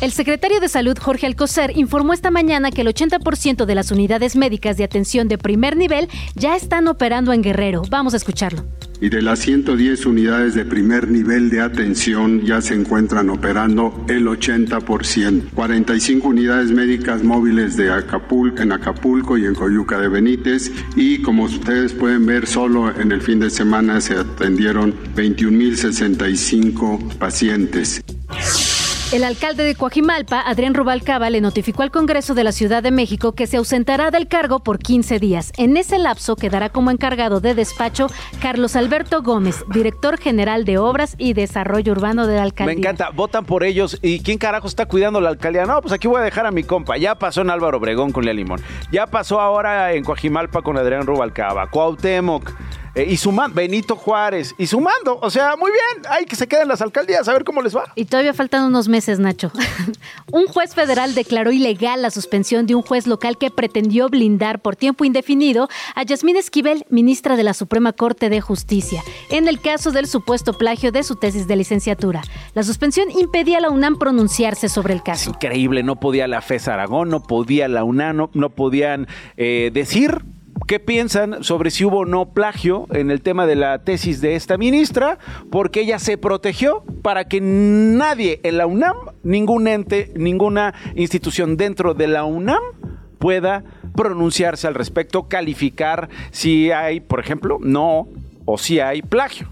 el secretario de Salud, Jorge Alcocer, informó esta mañana que el 80% de las unidades médicas de atención de primer nivel ya están operando en Guerrero. Vamos a escucharlo. Y de las 110 unidades de primer nivel de atención ya se encuentran operando el 80%. 45 unidades médicas móviles de Acapulco, en Acapulco y en Coyuca de Benítez. Y como ustedes pueden ver, solo en el fin de semana se atendieron 21.065 pacientes. El alcalde de Coajimalpa, Adrián Rubalcaba, le notificó al Congreso de la Ciudad de México que se ausentará del cargo por 15 días. En ese lapso quedará como encargado de despacho Carlos Alberto Gómez, director general de Obras y Desarrollo Urbano de la alcaldía. Me encanta, votan por ellos. ¿Y quién carajo está cuidando la alcaldía? No, pues aquí voy a dejar a mi compa. Ya pasó en Álvaro Obregón con Lea Limón. Ya pasó ahora en Coajimalpa con Adrián Rubalcaba. Cuauhtémoc. Eh, y sumando, Benito Juárez, y sumando, o sea, muy bien, hay que se queden las alcaldías, a ver cómo les va. Y todavía faltan unos meses, Nacho. un juez federal declaró ilegal la suspensión de un juez local que pretendió blindar por tiempo indefinido a Yasmín Esquivel, ministra de la Suprema Corte de Justicia, en el caso del supuesto plagio de su tesis de licenciatura. La suspensión impedía a la UNAM pronunciarse sobre el caso. increíble, no podía la FES Aragón, no podía la UNAM, no, podían eh, decir ¿Qué piensan sobre si hubo o no plagio en el tema de la tesis de esta ministra? Porque ella se protegió para que nadie en la UNAM, ningún ente, ninguna institución dentro de la UNAM pueda pronunciarse al respecto, calificar si hay, por ejemplo, no o si hay plagio.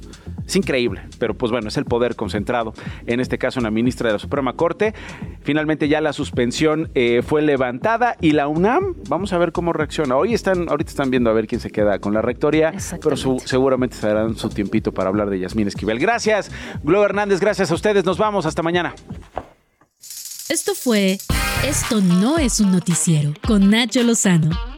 Es increíble, pero pues bueno, es el poder concentrado, en este caso una ministra de la Suprema Corte. Finalmente ya la suspensión eh, fue levantada y la UNAM, vamos a ver cómo reacciona. Hoy están, ahorita están viendo a ver quién se queda con la rectoría, pero seguramente se darán su tiempito para hablar de Yasmín Esquivel. Gracias, Globo Hernández, gracias a ustedes, nos vamos, hasta mañana. Esto fue Esto no es un noticiero con Nacho Lozano,